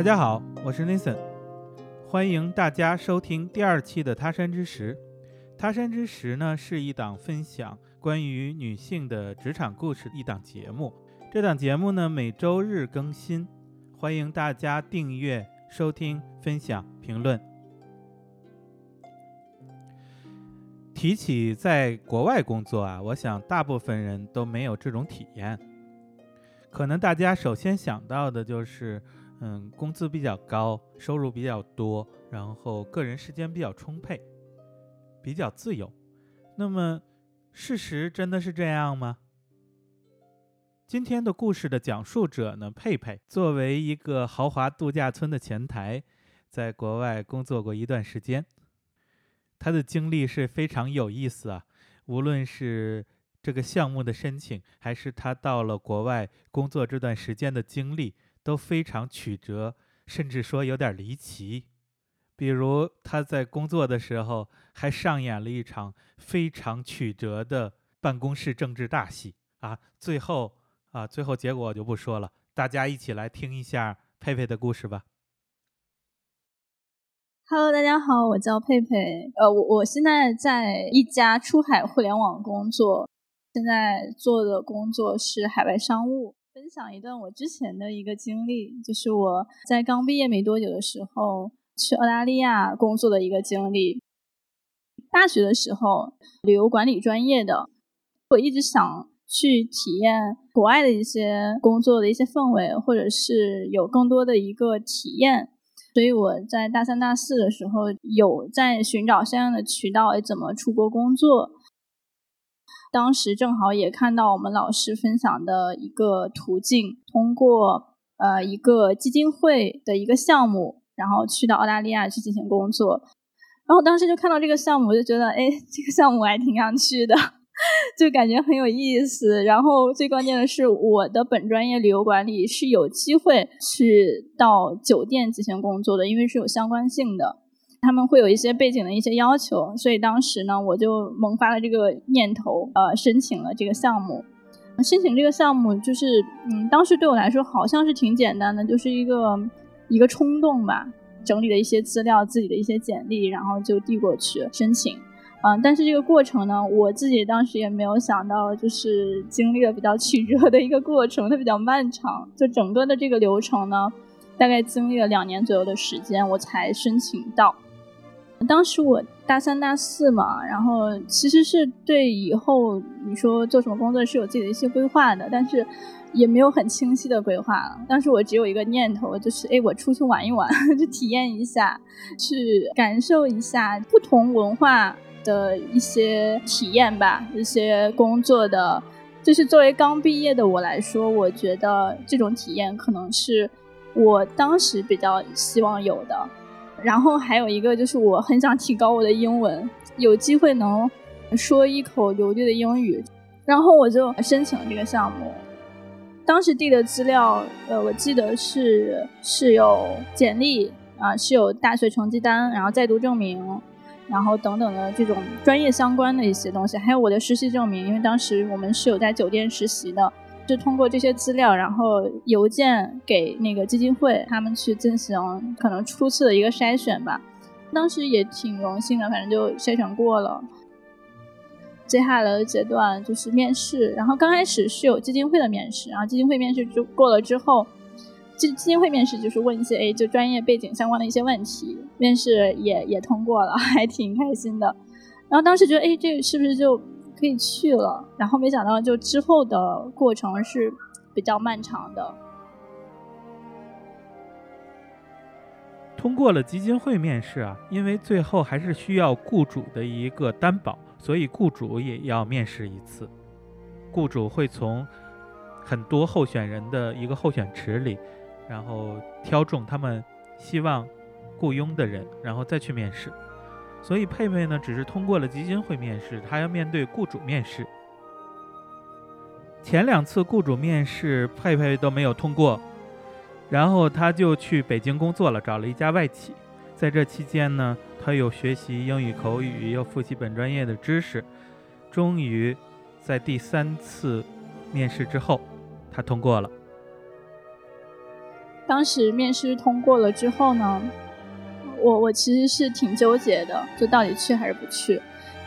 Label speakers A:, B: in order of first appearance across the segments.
A: 大家好，我是 Nathan，欢迎大家收听第二期的《他山之石》。《他山之石》呢是一档分享关于女性的职场故事一档节目。这档节目呢每周日更新，欢迎大家订阅、收听、分享、评论。提起在国外工作啊，我想大部分人都没有这种体验。可能大家首先想到的就是，嗯，工资比较高，收入比较多，然后个人时间比较充沛，比较自由。那么，事实真的是这样吗？今天的故事的讲述者呢，佩佩，作为一个豪华度假村的前台，在国外工作过一段时间。他的经历是非常有意思啊，无论是这个项目的申请，还是他到了国外工作这段时间的经历，都非常曲折，甚至说有点离奇。比如他在工作的时候，还上演了一场非常曲折的办公室政治大戏啊！最后啊，最后结果我就不说了，大家一起来听一下佩佩的故事吧。
B: Hello，大家好，我叫佩佩。呃，我我现在在一家出海互联网工作，现在做的工作是海外商务。分享一段我之前的一个经历，就是我在刚毕业没多久的时候去澳大利亚工作的一个经历。大学的时候，旅游管理专业的，我一直想去体验国外的一些工作的一些氛围，或者是有更多的一个体验。所以我在大三、大四的时候有在寻找相应的渠道，怎么出国工作。当时正好也看到我们老师分享的一个途径，通过呃一个基金会的一个项目，然后去到澳大利亚去进行工作。然后当时就看到这个项目，我就觉得，哎，这个项目我还挺想去的。就感觉很有意思，然后最关键的是，我的本专业旅游管理是有机会去到酒店进行工作的，因为是有相关性的，他们会有一些背景的一些要求，所以当时呢，我就萌发了这个念头，呃，申请了这个项目。申请这个项目就是，嗯，当时对我来说好像是挺简单的，就是一个一个冲动吧，整理了一些资料，自己的一些简历，然后就递过去申请。嗯，但是这个过程呢，我自己当时也没有想到，就是经历了比较曲折的一个过程，它比较漫长。就整个的这个流程呢，大概经历了两年左右的时间，我才申请到。当时我大三、大四嘛，然后其实是对以后你说做什么工作是有自己的一些规划的，但是也没有很清晰的规划。当时我只有一个念头，就是哎，我出去玩一玩，去体验一下，去感受一下不同文化。的一些体验吧，一些工作的，就是作为刚毕业的我来说，我觉得这种体验可能是我当时比较希望有的。然后还有一个就是我很想提高我的英文，有机会能说一口流利的英语，然后我就申请了这个项目。当时递的资料，呃，我记得是是有简历啊，是有大学成绩单，然后在读证明。然后等等的这种专业相关的一些东西，还有我的实习证明，因为当时我们是有在酒店实习的，就通过这些资料，然后邮件给那个基金会，他们去进行可能初次的一个筛选吧。当时也挺荣幸的，反正就筛选过了。接下来的阶段就是面试，然后刚开始是有基金会的面试，然后基金会面试就过了之后。基基金会面试就是问一些哎，就专业背景相关的一些问题，面试也也通过了，还挺开心的。然后当时觉得哎，这个是不是就可以去了？然后没想到就之后的过程是比较漫长的。
A: 通过了基金会面试啊，因为最后还是需要雇主的一个担保，所以雇主也要面试一次。雇主会从很多候选人的一个候选池里。然后挑中他们希望雇佣的人，然后再去面试。所以佩佩呢，只是通过了基金会面试，他要面对雇主面试。前两次雇主面试佩佩都没有通过，然后他就去北京工作了，找了一家外企。在这期间呢，他又学习英语口语，又复习本专业的知识，终于在第三次面试之后，他通过了。
B: 当时面试通过了之后呢，我我其实是挺纠结的，就到底去还是不去。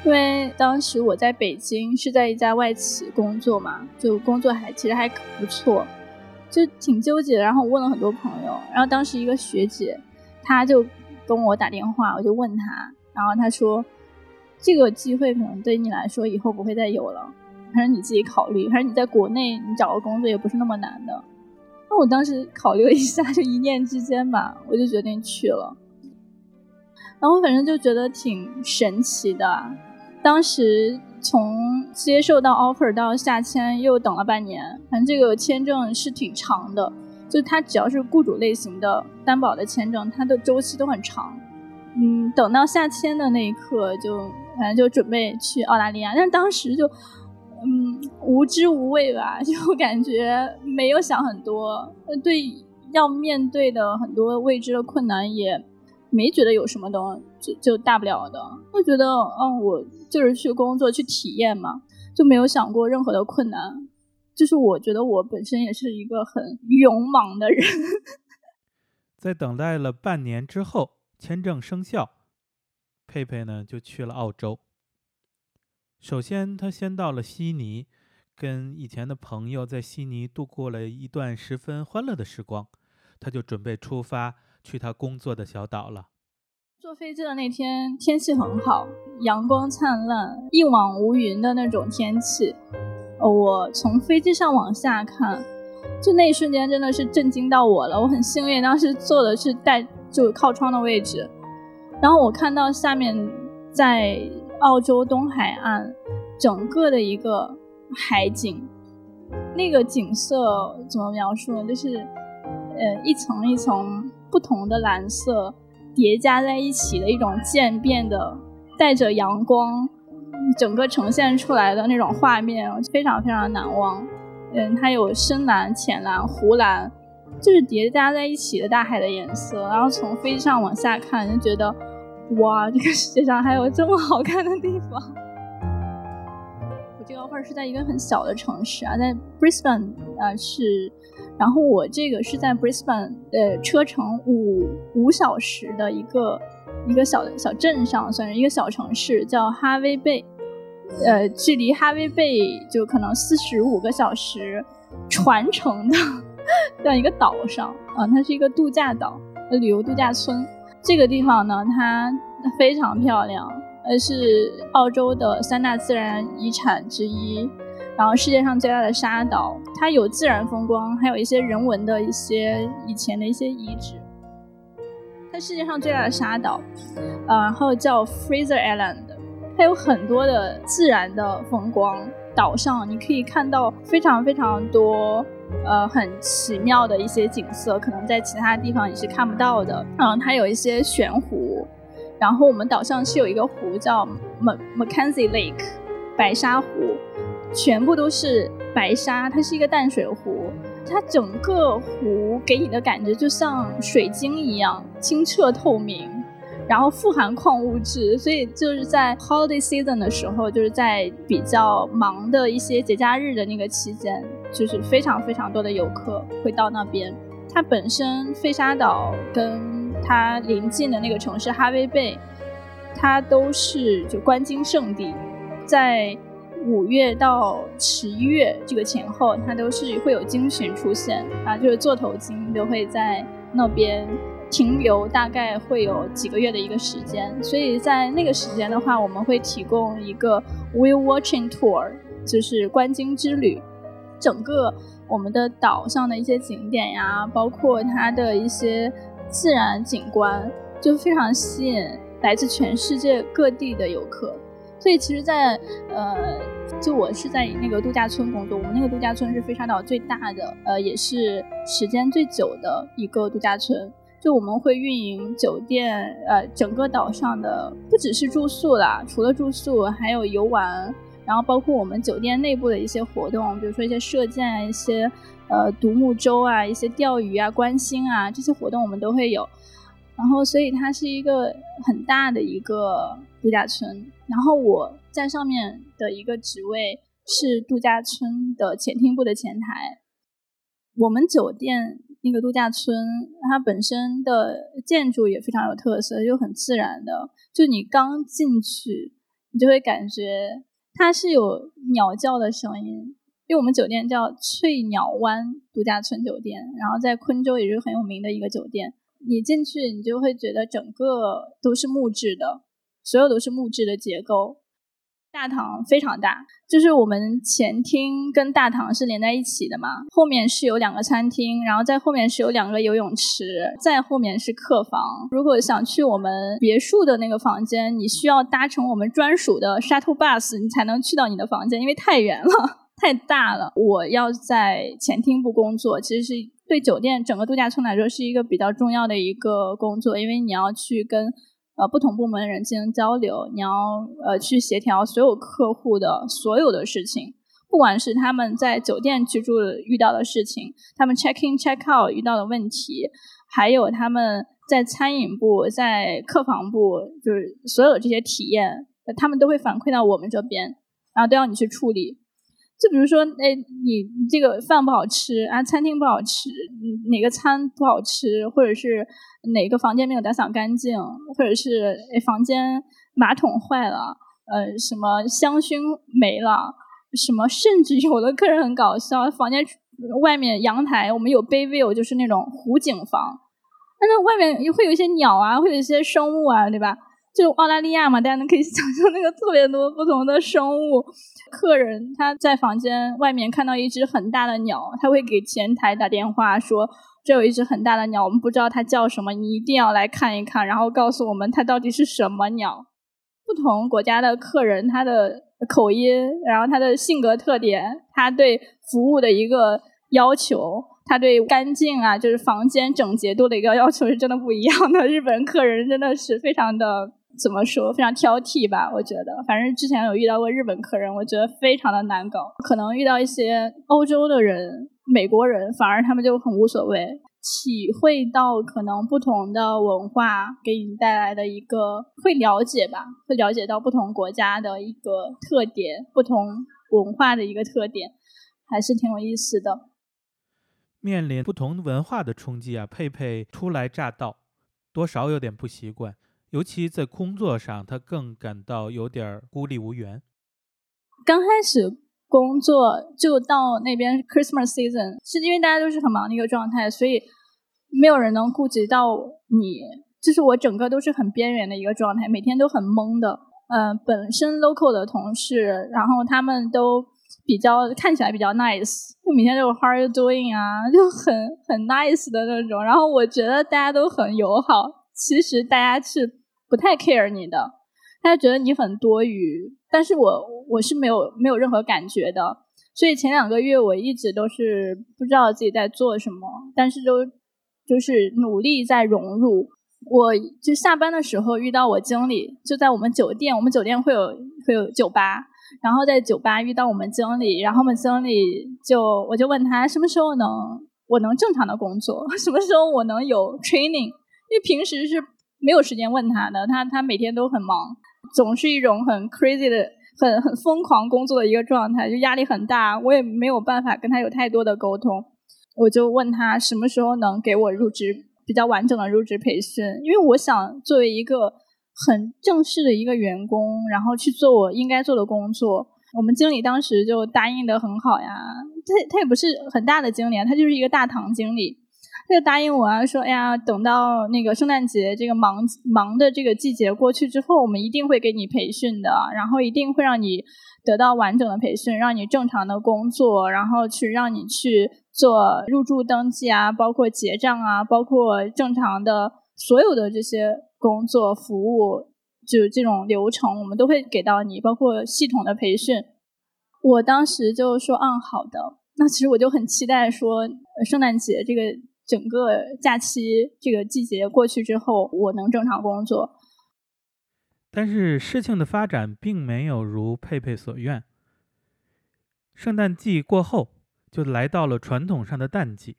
B: 因为当时我在北京是在一家外企工作嘛，就工作还其实还不错，就挺纠结。然后我问了很多朋友，然后当时一个学姐，她就跟我打电话，我就问她，然后她说，这个机会可能对你来说以后不会再有了，反正你自己考虑，反正你在国内你找个工作也不是那么难的。那我当时考虑了一下，就一念之间吧，我就决定去了。然后反正就觉得挺神奇的。当时从接受到 offer 到下签又等了半年，反正这个签证是挺长的，就它只要是雇主类型的担保的签证，它的周期都很长。嗯，等到下签的那一刻，就反正就准备去澳大利亚，但当时就嗯无知无畏吧，就感觉没有想很多，对要面对的很多未知的困难也。没觉得有什么东就就大不了的，我觉得，嗯，我就是去工作去体验嘛，就没有想过任何的困难。就是我觉得我本身也是一个很勇猛的人。
A: 在等待了半年之后，签证生效，佩佩呢就去了澳洲。首先，他先到了悉尼，跟以前的朋友在悉尼度过了一段十分欢乐的时光，他就准备出发。去他工作的小岛了。
B: 坐飞机的那天天气很好，阳光灿烂，一望无云的那种天气。我从飞机上往下看，就那一瞬间真的是震惊到我了。我很幸运，当时坐的是带就靠窗的位置。然后我看到下面在澳洲东海岸整个的一个海景，那个景色怎么描述呢？就是呃一层一层。不同的蓝色叠加在一起的一种渐变的，带着阳光，整个呈现出来的那种画面，非常非常难忘。嗯，它有深蓝、浅蓝、湖蓝，就是叠加在一起的大海的颜色。然后从飞机上往下看，就觉得，哇，这个世界上还有这么好看的地方。我这个画是在一个很小的城市啊，在 Brisbane 啊是。然后我这个是在 Brisbane，呃，车程五五小时的一个一个小小镇上，算是一个小城市，叫哈维贝，呃，距离哈维贝就可能四十五个小时船程的这样一个岛上啊，它是一个度假岛，旅游度假村。这个地方呢，它非常漂亮，呃，是澳洲的三大自然遗产之一。然后世界上最大的沙岛，它有自然风光，还有一些人文的一些以前的一些遗址。它世界上最大的沙岛，呃，然后叫 Fraser Island，它有很多的自然的风光。岛上你可以看到非常非常多，呃，很奇妙的一些景色，可能在其他地方你是看不到的。嗯，它有一些悬湖，然后我们岛上是有一个湖叫 M Mackenzie Lake，白沙湖。全部都是白沙，它是一个淡水湖，它整个湖给你的感觉就像水晶一样清澈透明，然后富含矿物质，所以就是在 holiday season 的时候，就是在比较忙的一些节假日的那个期间，就是非常非常多的游客会到那边。它本身飞沙岛跟它临近的那个城市哈威贝，它都是就观鲸圣地，在。五月到十一月这个前后，它都是会有鲸群出现啊，就是座头鲸都会在那边停留，大概会有几个月的一个时间。所以在那个时间的话，我们会提供一个 whale watching tour，就是观鲸之旅。整个我们的岛上的一些景点呀，包括它的一些自然景观，就非常吸引来自全世界各地的游客。所以其实，在呃，就我是在那个度假村工作，我们那个度假村是飞沙岛最大的，呃，也是时间最久的一个度假村。就我们会运营酒店，呃，整个岛上的不只是住宿啦，除了住宿，还有游玩，然后包括我们酒店内部的一些活动，比如说一些射箭啊，一些呃独木舟啊，一些钓鱼啊、观星啊这些活动我们都会有。然后，所以它是一个很大的一个度假村。然后我在上面的一个职位是度假村的前厅部的前台。我们酒店那个度假村，它本身的建筑也非常有特色，就很自然的。就你刚进去，你就会感觉它是有鸟叫的声音。因为我们酒店叫翠鸟湾度假村酒店，然后在昆州也是很有名的一个酒店。你进去，你就会觉得整个都是木质的，所有都是木质的结构。大堂非常大，就是我们前厅跟大堂是连在一起的嘛，后面是有两个餐厅，然后在后面是有两个游泳池，再后面是客房。如果想去我们别墅的那个房间，你需要搭乘我们专属的 shuttle bus，你才能去到你的房间，因为太远了，太大了。我要在前厅部工作，其实是对酒店整个度假村来说是一个比较重要的一个工作，因为你要去跟。呃，不同部门的人进行交流，你要呃去协调所有客户的所有的事情，不管是他们在酒店居住遇到的事情，他们 check in check out 遇到的问题，还有他们在餐饮部、在客房部，就是所有这些体验，他们都会反馈到我们这边，然后都要你去处理。就比如说，哎，你这个饭不好吃啊，餐厅不好吃，哪个餐不好吃，或者是哪个房间没有打扫干净，或者是哎房间马桶坏了，呃，什么香薰没了，什么甚至有的客人很搞笑，房间外面阳台我们有 bay view，就是那种湖景房，但是外面会有一些鸟啊，会有一些生物啊，对吧？就澳大利亚嘛，大家能可以 想象那个特别多不同的生物。客人他在房间外面看到一只很大的鸟，他会给前台打电话说：“这有一只很大的鸟，我们不知道它叫什么，你一定要来看一看，然后告诉我们它到底是什么鸟。”不同国家的客人他的口音，然后他的性格特点，他对服务的一个要求，他对干净啊，就是房间整洁度的一个要求是真的不一样的。日本客人真的是非常的。怎么说？非常挑剔吧？我觉得，反正之前有遇到过日本客人，我觉得非常的难搞。可能遇到一些欧洲的人、美国人，反而他们就很无所谓。体会到可能不同的文化给你带来的一个会了解吧，会了解到不同国家的一个特点，不同文化的一个特点，还是挺有意思的。
A: 面临不同文化的冲击啊，佩佩初来乍到，多少有点不习惯。尤其在工作上，他更感到有点孤立无援。
B: 刚开始工作就到那边 Christmas season，是因为大家都是很忙的一个状态，所以没有人能顾及到你。就是我整个都是很边缘的一个状态，每天都很懵的。嗯，本身 local 的同事，然后他们都比较看起来比较 nice，就每天都有 How are you doing 啊，就很很 nice 的那种。然后我觉得大家都很友好，其实大家是。不太 care 你的，他觉得你很多余，但是我我是没有没有任何感觉的，所以前两个月我一直都是不知道自己在做什么，但是都就是努力在融入。我就下班的时候遇到我经理，就在我们酒店，我们酒店会有会有酒吧，然后在酒吧遇到我们经理，然后我们经理就我就问他什么时候能我能正常的工作，什么时候我能有 training，因为平时是。没有时间问他的，他他每天都很忙，总是一种很 crazy 的、很很疯狂工作的一个状态，就压力很大。我也没有办法跟他有太多的沟通，我就问他什么时候能给我入职比较完整的入职培训，因为我想作为一个很正式的一个员工，然后去做我应该做的工作。我们经理当时就答应的很好呀，他他也不是很大的经理，他就是一个大堂经理。他就答应我啊，说：“哎呀，等到那个圣诞节这个忙忙的这个季节过去之后，我们一定会给你培训的，然后一定会让你得到完整的培训，让你正常的工作，然后去让你去做入住登记啊，包括结账啊，包括正常的所有的这些工作服务，就这种流程，我们都会给到你，包括系统的培训。”我当时就说：“嗯，好的。”那其实我就很期待说圣诞节这个。整个假期这个季节过去之后，我能正常工作。
A: 但是事情的发展并没有如佩佩所愿。圣诞季过后，就来到了传统上的淡季。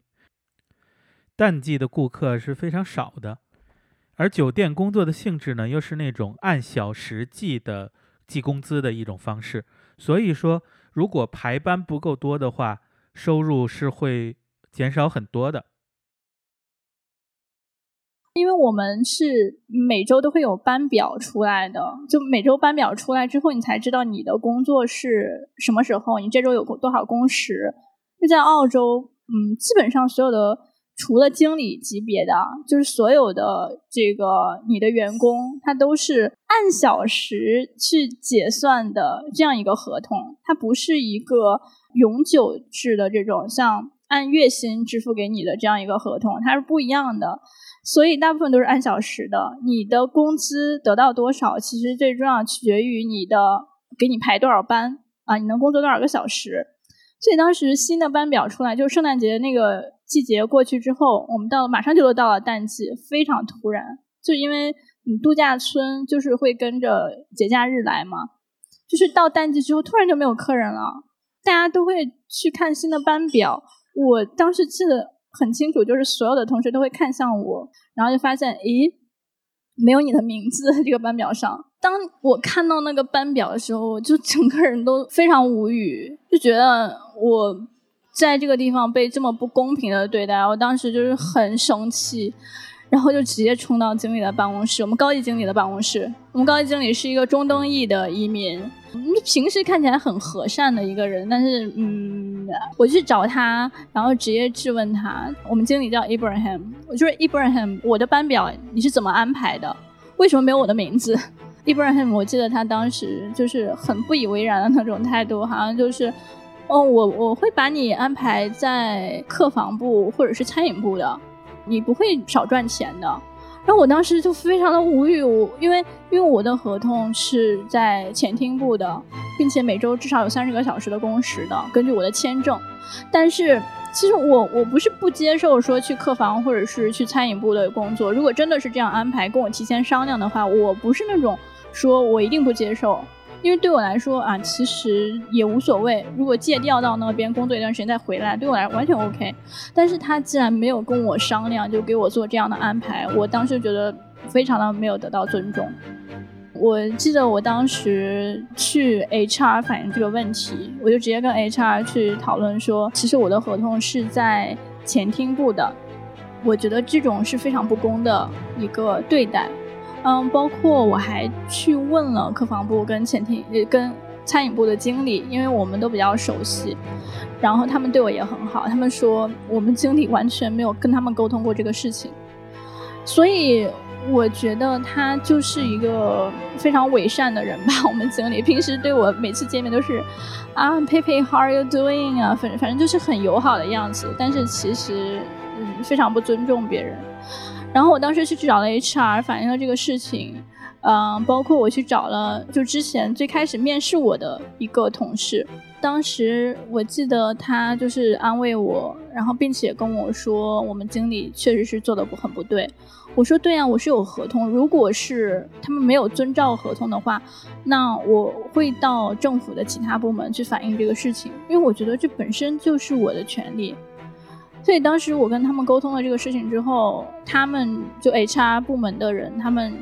A: 淡季的顾客是非常少的，而酒店工作的性质呢，又是那种按小时计的计工资的一种方式。所以说，如果排班不够多的话，收入是会减少很多的。
B: 因为我们是每周都会有班表出来的，就每周班表出来之后，你才知道你的工作是什么时候，你这周有多少工时。就在澳洲，嗯，基本上所有的除了经理级别的，就是所有的这个你的员工，他都是按小时去结算的这样一个合同，它不是一个永久制的这种像按月薪支付给你的这样一个合同，它是不一样的。所以大部分都是按小时的，你的工资得到多少，其实最重要取决于你的给你排多少班啊，你能工作多少个小时。所以当时新的班表出来，就圣诞节那个季节过去之后，我们到马上就到了淡季，非常突然。就因为你度假村就是会跟着节假日来嘛，就是到淡季之后突然就没有客人了，大家都会去看新的班表。我当时记得。很清楚，就是所有的同学都会看向我，然后就发现，咦，没有你的名字 这个班表上。当我看到那个班表的时候，我就 整个人都非常无语，就觉得我在这个地方被这么不公平的对待。我当时就是很生气，然后就直接冲到经理的办公室，我们高级经理的办公室。我们高级经理是一个中东裔的移民。平时看起来很和善的一个人，但是嗯，我去找他，然后直接质问他。我们经理叫 Ibrahim，我就是 Ibrahim，我的班表你是怎么安排的？为什么没有我的名字？Ibrahim，我记得他当时就是很不以为然的那种态度，好像就是，哦，我我会把你安排在客房部或者是餐饮部的，你不会少赚钱的。然后我当时就非常的无语，我因为因为我的合同是在前厅部的，并且每周至少有三十个小时的工时的，根据我的签证。但是其实我我不是不接受说去客房或者是去餐饮部的工作，如果真的是这样安排，跟我提前商量的话，我不是那种说我一定不接受。因为对我来说啊，其实也无所谓。如果借调到那边工作一段时间再回来，对我来完全 OK。但是他既然没有跟我商量，就给我做这样的安排，我当时觉得非常的没有得到尊重。我记得我当时去 HR 反映这个问题，我就直接跟 HR 去讨论说，其实我的合同是在前厅部的，我觉得这种是非常不公的一个对待。嗯，包括我还去问了客房部跟前厅、跟餐饮部的经理，因为我们都比较熟悉，然后他们对我也很好。他们说我们经理完全没有跟他们沟通过这个事情，所以我觉得他就是一个非常伪善的人吧。我们经理平时对我每次见面都是啊，佩佩，How are you doing 啊？反正反正就是很友好的样子，但是其实嗯，非常不尊重别人。然后我当时去找了 HR 反映了这个事情，嗯，包括我去找了就之前最开始面试我的一个同事，当时我记得他就是安慰我，然后并且跟我说我们经理确实是做的不很不对。我说对啊，我是有合同，如果是他们没有遵照合同的话，那我会到政府的其他部门去反映这个事情，因为我觉得这本身就是我的权利。所以当时我跟他们沟通了这个事情之后，他们就 HR 部门的人，他们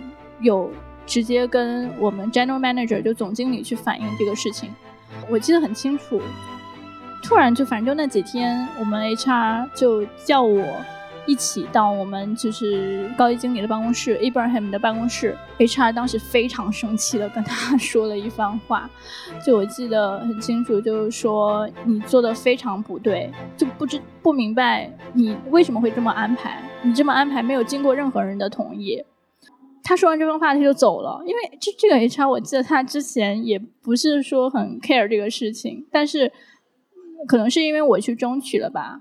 B: 有直接跟我们 General Manager 就总经理去反映这个事情。我记得很清楚，突然就反正就那几天，我们 HR 就叫我。一起到我们就是高级经理的办公室，Abraham 的办公室，HR 当时非常生气的跟他说了一番话，就我记得很清楚，就是说你做的非常不对，就不知不明白你为什么会这么安排，你这么安排没有经过任何人的同意。他说完这番话他就走了，因为这这个 HR 我记得他之前也不是说很 care 这个事情，但是可能是因为我去争取了吧。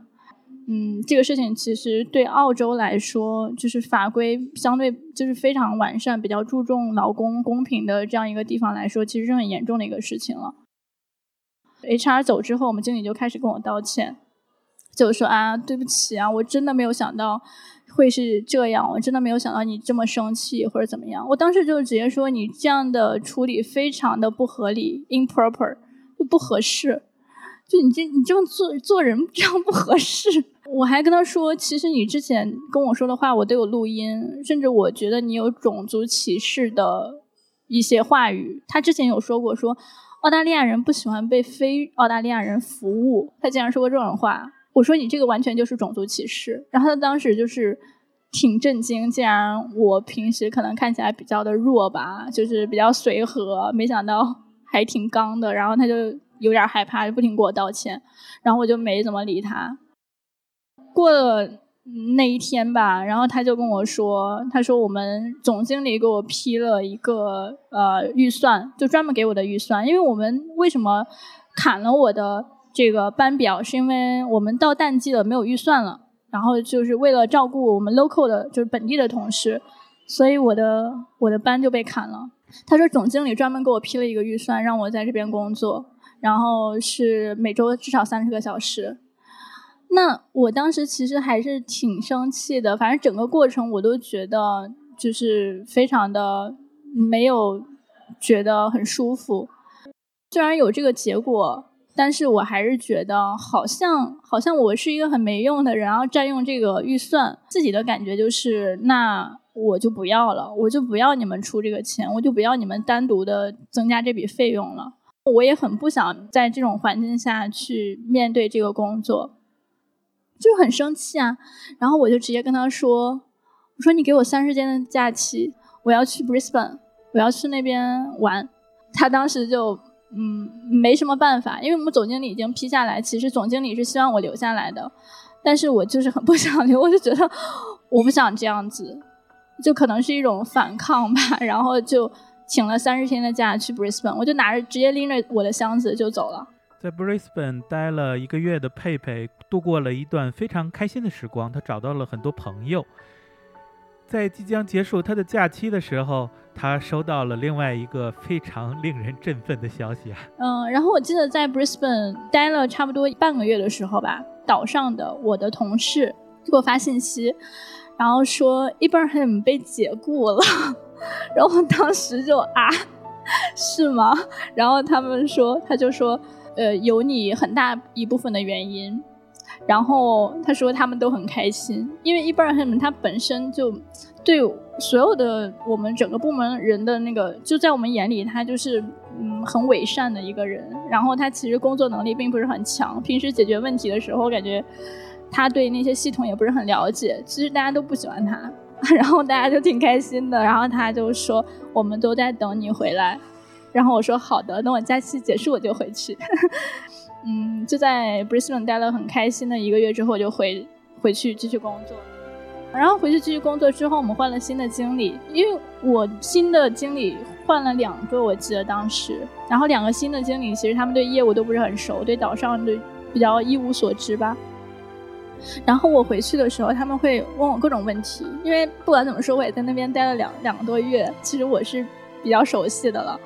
B: 嗯，这个事情其实对澳洲来说，就是法规相对就是非常完善，比较注重劳工公平的这样一个地方来说，其实是很严重的一个事情了。HR 走之后，我们经理就开始跟我道歉，就说啊，对不起啊，我真的没有想到会是这样，我真的没有想到你这么生气或者怎么样。我当时就直接说，你这样的处理非常的不合理，improper，就不合适。就你这你这么做做人 这样不合适，我还跟他说，其实你之前跟我说的话我都有录音，甚至我觉得你有种族歧视的一些话语。他之前有说过，说澳大利亚人不喜欢被非澳大利亚人服务，他竟然说过这种话。我说你这个完全就是种族歧视。然后他当时就是挺震惊，竟然我平时可能看起来比较的弱吧，就是比较随和，没想到还挺刚的。然后他就有点害怕，就不停给我道歉，然后我就没怎么理他。过了那一天吧，然后他就跟我说，他说我们总经理给我批了一个呃预算，就专门给我的预算，因为我们为什么砍了我的这个班表，是因为我们到淡季了，没有预算了。然后就是为了照顾我们 local 的，就是本地的同事，所以我的我的班就被砍了。他说总经理专门给我批了一个预算，让我在这边工作，然后是每周至少三十个小时。那我当时其实还是挺生气的，反正整个过程我都觉得就是非常的没有觉得很舒服。虽然有这个结果。但是我还是觉得，好像好像我是一个很没用的人，然后占用这个预算，自己的感觉就是，那我就不要了，我就不要你们出这个钱，我就不要你们单独的增加这笔费用了。我也很不想在这种环境下去面对这个工作，就很生气啊。然后我就直接跟他说：“我说你给我三十天的假期，我要去 Brisbane，我要去那边玩。”他当时就。嗯，没什么办法，因为我们总经理已经批下来。其实总经理是希望我留下来的，但是我就是很不想留，我就觉得我不想这样子，就可能是一种反抗吧。然后就请了三十天的假去 Brisbane，我就拿着直接拎着我的箱子就走了。
A: 在 Brisbane 待了一个月的佩佩度过了一段非常开心的时光，他找到了很多朋友。在即将结束他的假期的时候，他收到了另外一个非常令人振奋的消息啊。
B: 嗯，然后我记得在 Brisbane 待了差不多半个月的时候吧，岛上的我的同事给我发信息，然后说 Ibrahim 被解雇了，然后当时就啊，是吗？然后他们说，他就说，呃，有你很大一部分的原因。然后他说他们都很开心，因为伊布尔汉姆他本身就对所有的我们整个部门人的那个，就在我们眼里他就是嗯很伪善的一个人。然后他其实工作能力并不是很强，平时解决问题的时候，感觉他对那些系统也不是很了解。其实大家都不喜欢他，然后大家就挺开心的。然后他就说我们都在等你回来，然后我说好的，等我假期结束我就回去。嗯，就在 Brisbane 待了很开心的一个月之后，我就回回去继续工作。然后回去继续工作之后，我们换了新的经理，因为我新的经理换了两个，我记得当时，然后两个新的经理其实他们对业务都不是很熟，对岛上的比较一无所知吧。然后我回去的时候，他们会问我各种问题，因为不管怎么说，我也在那边待了两两个多月，其实我是。比较熟悉的了，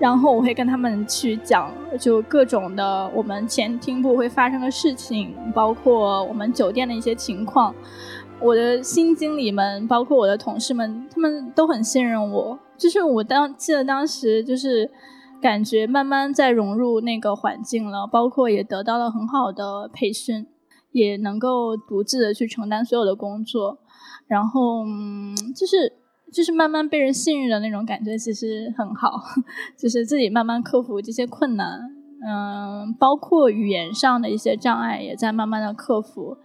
B: 然后我会跟他们去讲，就各种的我们前厅部会发生的事情，包括我们酒店的一些情况。我的新经理们，包括我的同事们，他们都很信任我。就是我当记得当时，就是感觉慢慢在融入那个环境了，包括也得到了很好的培训，也能够独自的去承担所有的工作，然后嗯，就是。就是慢慢被人信任的那种感觉，其实很好。就是自己慢慢克服这些困难，嗯，包括语言上的一些障碍，也在慢慢的克服。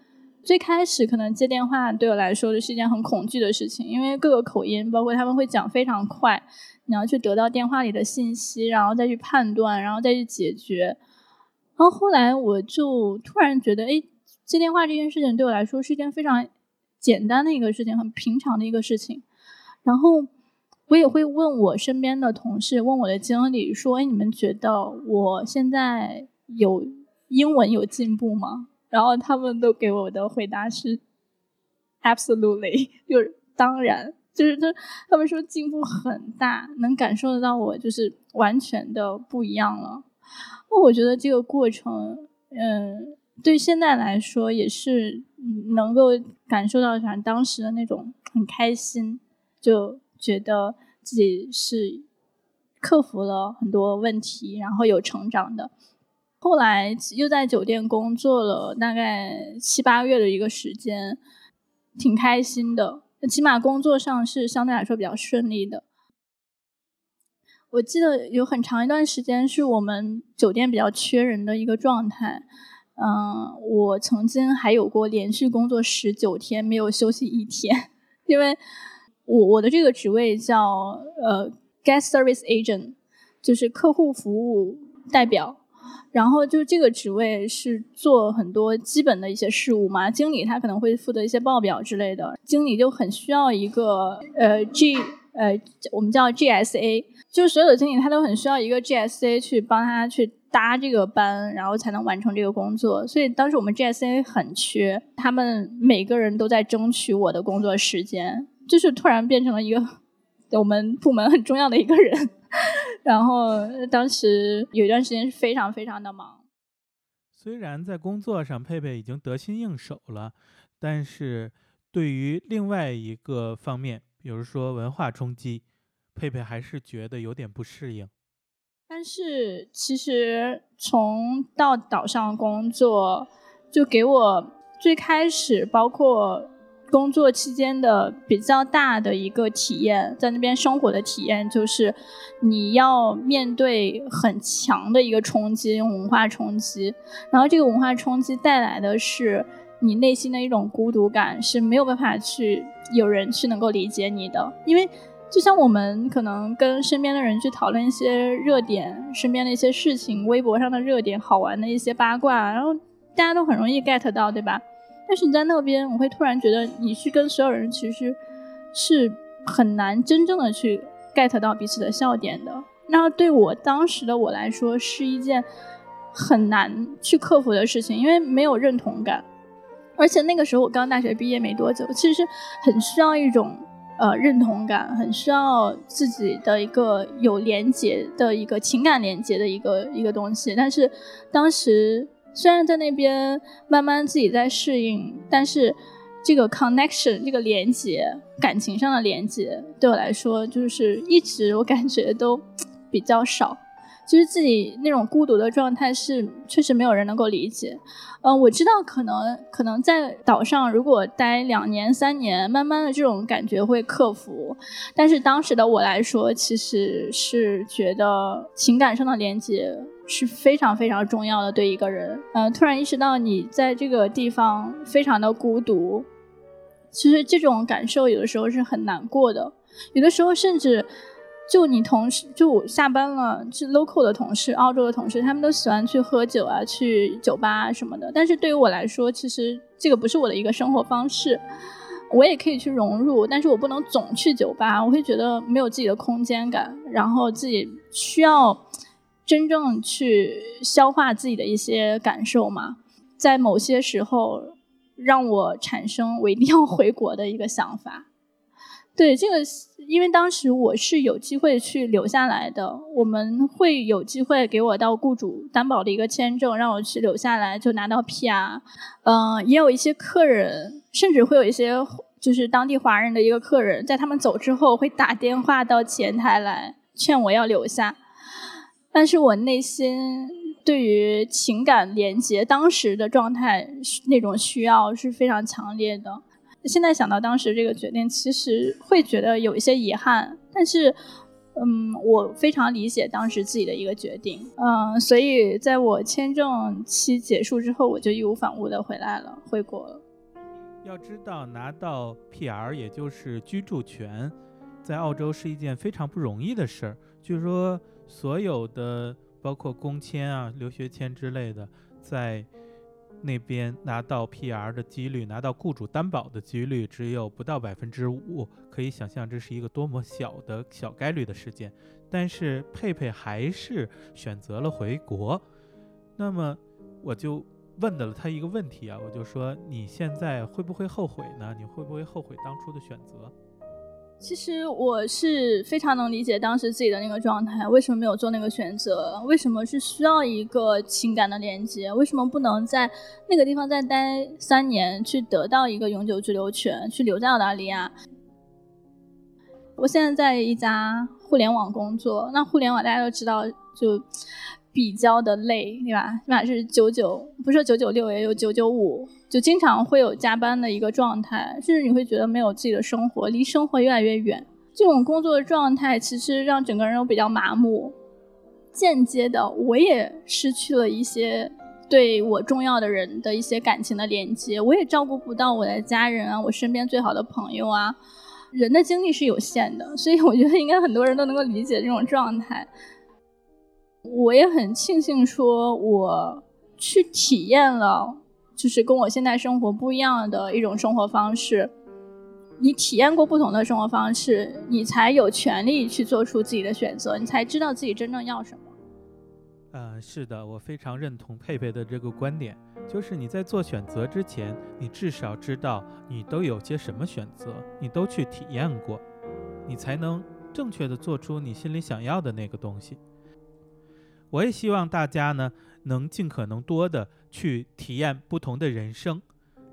B: 最开始可能接电话对我来说就是一件很恐惧的事情，因为各个口音，包括他们会讲非常快，你要去得到电话里的信息，然后再去判断，然后再去解决。然后后来我就突然觉得，哎，接电话这件事情对我来说是一件非常简单的一个事情，很平常的一个事情。然后我也会问我身边的同事，问我的经理说：“哎，你们觉得我现在有英文有进步吗？”然后他们都给我的回答是：“Absolutely，就是当然，就是他他们说进步很大，能感受得到我就是完全的不一样了。那我觉得这个过程，嗯，对现在来说也是能够感受到像当时的那种很开心。”就觉得自己是克服了很多问题，然后有成长的。后来又在酒店工作了大概七八个月的一个时间，挺开心的。起码工作上是相对来说比较顺利的。我记得有很长一段时间是我们酒店比较缺人的一个状态。嗯，我曾经还有过连续工作十九天没有休息一天。因为我我的这个职位叫呃 guest service agent，就是客户服务代表。然后就这个职位是做很多基本的一些事务嘛，经理他可能会负责一些报表之类的，经理就很需要一个呃 G 呃我们叫 GSA，就所有的经理他都很需要一个 GSA 去帮他去搭这个班，然后才能完成这个工作。所以当时我们 GSA 很缺，他们每个人都在争取我的工作时间，就是突然变成了一个我们部门很重要的一个人。然后当时有一段时间是非常非常的忙。
A: 虽然在工作上佩佩已经得心应手了，但是对于另外一个方面，比如说文化冲击，佩佩还是觉得有点不适应。
B: 但是其实从到岛上工作，就给我最开始包括。工作期间的比较大的一个体验，在那边生活的体验，就是你要面对很强的一个冲击，文化冲击。然后这个文化冲击带来的是你内心的一种孤独感，是没有办法去有人去能够理解你的。因为就像我们可能跟身边的人去讨论一些热点，身边的一些事情，微博上的热点，好玩的一些八卦，然后大家都很容易 get 到，对吧？但是你在那边，我会突然觉得你去跟所有人其实是很难真正的去 get 到彼此的笑点的。那对我当时的我来说，是一件很难去克服的事情，因为没有认同感。而且那个时候我刚大学毕业没多久，其实很需要一种呃认同感，很需要自己的一个有连接的一个情感连接的一个一个东西。但是当时。虽然在那边慢慢自己在适应，但是这个 connection 这个连接，感情上的连接，对我来说就是一直我感觉都比较少。就是自己那种孤独的状态是确实没有人能够理解。嗯，我知道可能可能在岛上如果待两年三年，慢慢的这种感觉会克服。但是当时的我来说，其实是觉得情感上的连接。是非常非常重要的，对一个人，嗯，突然意识到你在这个地方非常的孤独，其实这种感受有的时候是很难过的，有的时候甚至就你同事，就我下班了，是 local 的同事，澳洲的同事，他们都喜欢去喝酒啊，去酒吧啊什么的，但是对于我来说，其实这个不是我的一个生活方式，我也可以去融入，但是我不能总去酒吧，我会觉得没有自己的空间感，然后自己需要。真正去消化自己的一些感受嘛，在某些时候让我产生我一定要回国的一个想法。对这个，因为当时我是有机会去留下来的，我们会有机会给我到雇主担保的一个签证，让我去留下来就拿到 PR。嗯，也有一些客人，甚至会有一些就是当地华人的一个客人，在他们走之后会打电话到前台来劝我要留下。但是我内心对于情感连接当时的状态那种需要是非常强烈的。现在想到当时这个决定，其实会觉得有一些遗憾。但是，嗯，我非常理解当时自己的一个决定。嗯，所以在我签证期结束之后，我就义无反顾的回来了，回国了。
A: 要知道，拿到 PR 也就是居住权，在澳洲是一件非常不容易的事儿。据说。所有的包括工签啊、留学签之类的，在那边拿到 PR 的几率、拿到雇主担保的几率只有不到百分之五，可以想象这是一个多么小的小概率的事件。但是佩佩还是选择了回国。那么我就问到了他一个问题啊，我就说你现在会不会后悔呢？你会不会后悔当初的选择？
B: 其实我是非常能理解当时自己的那个状态，为什么没有做那个选择？为什么是需要一个情感的连接？为什么不能在那个地方再待三年，去得到一个永久居留权，去留在澳大利亚？我现在在一家互联网工作，那互联网大家都知道，就比较的累，对吧？起码是九九，不是九九六，也有九九五。就经常会有加班的一个状态，甚至你会觉得没有自己的生活，离生活越来越远。这种工作的状态其实让整个人都比较麻木，间接的我也失去了一些对我重要的人的一些感情的连接，我也照顾不到我的家人啊，我身边最好的朋友啊。人的精力是有限的，所以我觉得应该很多人都能够理解这种状态。我也很庆幸说，我去体验了，就是跟我现在生活不一样的一种生活方式。你体验过不同的生活方式，你才有权利去做出自己的选择，你才知道自己真正要什么。
A: 呃，是的，我非常认同佩佩的这个观点，就是你在做选择之前，你至少知道你都有些什么选择，你都去体验过，你才能正确的做出你心里想要的那个东西。我也希望大家呢，能尽可能多的去体验不同的人生，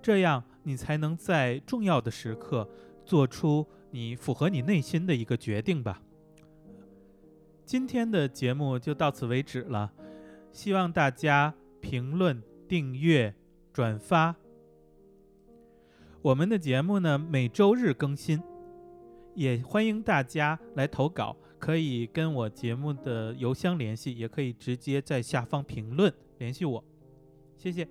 A: 这样你才能在重要的时刻做出你符合你内心的一个决定吧。今天的节目就到此为止了，希望大家评论、订阅、转发。我们的节目呢每周日更新，也欢迎大家来投稿，可以跟我节目的邮箱联系，也可以直接在下方评论联系我。谢谢。